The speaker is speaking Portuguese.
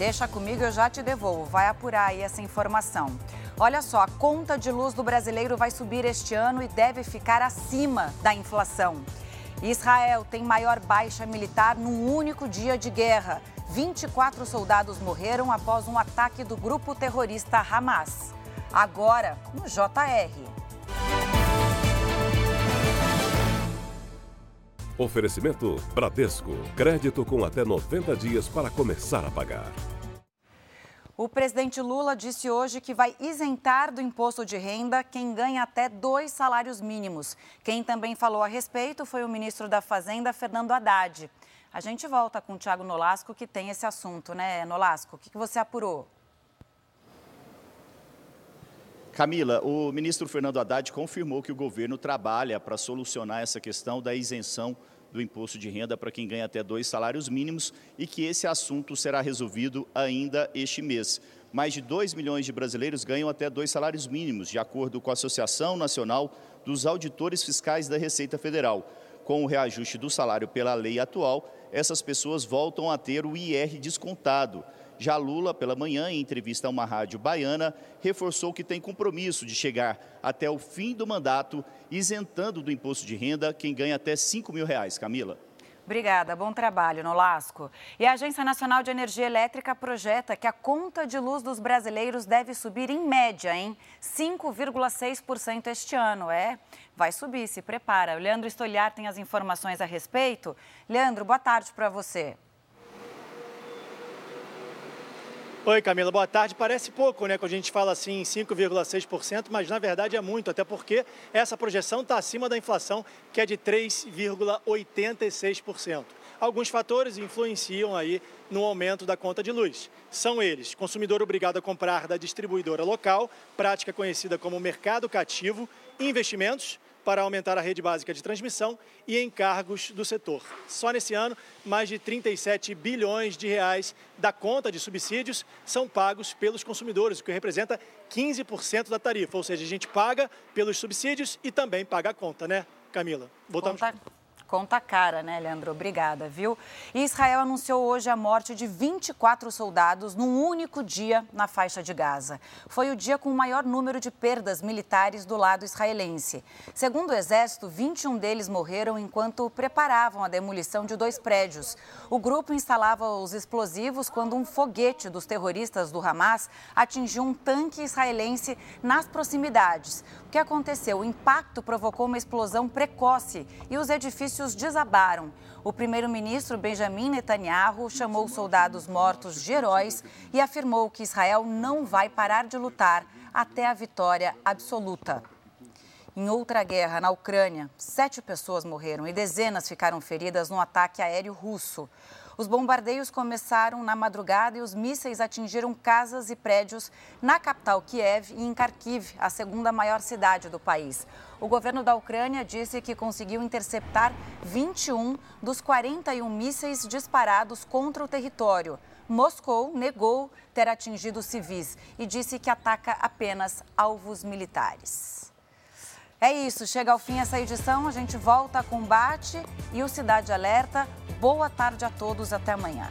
Deixa comigo, eu já te devolvo. Vai apurar aí essa informação. Olha só, a conta de luz do brasileiro vai subir este ano e deve ficar acima da inflação. Israel tem maior baixa militar num único dia de guerra. 24 soldados morreram após um ataque do grupo terrorista Hamas. Agora, no JR. Oferecimento Bradesco. Crédito com até 90 dias para começar a pagar. O presidente Lula disse hoje que vai isentar do imposto de renda quem ganha até dois salários mínimos. Quem também falou a respeito foi o ministro da Fazenda, Fernando Haddad. A gente volta com o Tiago Nolasco, que tem esse assunto, né, Nolasco? O que você apurou? Camila, o ministro Fernando Haddad confirmou que o governo trabalha para solucionar essa questão da isenção do imposto de renda para quem ganha até dois salários mínimos e que esse assunto será resolvido ainda este mês. Mais de 2 milhões de brasileiros ganham até dois salários mínimos, de acordo com a Associação Nacional dos Auditores Fiscais da Receita Federal. Com o reajuste do salário pela lei atual, essas pessoas voltam a ter o IR descontado. Já Lula, pela manhã, em entrevista a uma rádio baiana, reforçou que tem compromisso de chegar até o fim do mandato, isentando do imposto de renda quem ganha até 5 mil reais. Camila. Obrigada, bom trabalho, Nolasco. E a Agência Nacional de Energia Elétrica projeta que a conta de luz dos brasileiros deve subir em média em 5,6% este ano. É, vai subir, se prepara. O Leandro Estolhar tem as informações a respeito. Leandro, boa tarde para você. Oi, Camila, boa tarde. Parece pouco, né, quando a gente fala assim 5,6%, mas na verdade é muito, até porque essa projeção está acima da inflação, que é de 3,86%. Alguns fatores influenciam aí no aumento da conta de luz. São eles: consumidor obrigado a comprar da distribuidora local, prática conhecida como mercado cativo, investimentos, para aumentar a rede básica de transmissão e encargos do setor. Só nesse ano, mais de 37 bilhões de reais da conta de subsídios são pagos pelos consumidores, o que representa 15% da tarifa. Ou seja, a gente paga pelos subsídios e também paga a conta, né, Camila? Voltamos. Conta Conta cara, né, Leandro? Obrigada, viu? E Israel anunciou hoje a morte de 24 soldados num único dia na faixa de Gaza. Foi o dia com o maior número de perdas militares do lado israelense. Segundo o Exército, 21 deles morreram enquanto preparavam a demolição de dois prédios. O grupo instalava os explosivos quando um foguete dos terroristas do Hamas atingiu um tanque israelense nas proximidades. O que aconteceu? O impacto provocou uma explosão precoce e os edifícios desabaram. O primeiro-ministro Benjamin Netanyahu chamou os soldados mortos de heróis e afirmou que Israel não vai parar de lutar até a vitória absoluta. Em outra guerra, na Ucrânia, sete pessoas morreram e dezenas ficaram feridas no ataque aéreo russo. Os bombardeios começaram na madrugada e os mísseis atingiram casas e prédios na capital Kiev e em Kharkiv, a segunda maior cidade do país. O governo da Ucrânia disse que conseguiu interceptar 21 dos 41 mísseis disparados contra o território. Moscou negou ter atingido civis e disse que ataca apenas alvos militares. É isso, chega ao fim essa edição, a gente volta a combate e o Cidade Alerta Boa tarde a todos, até amanhã.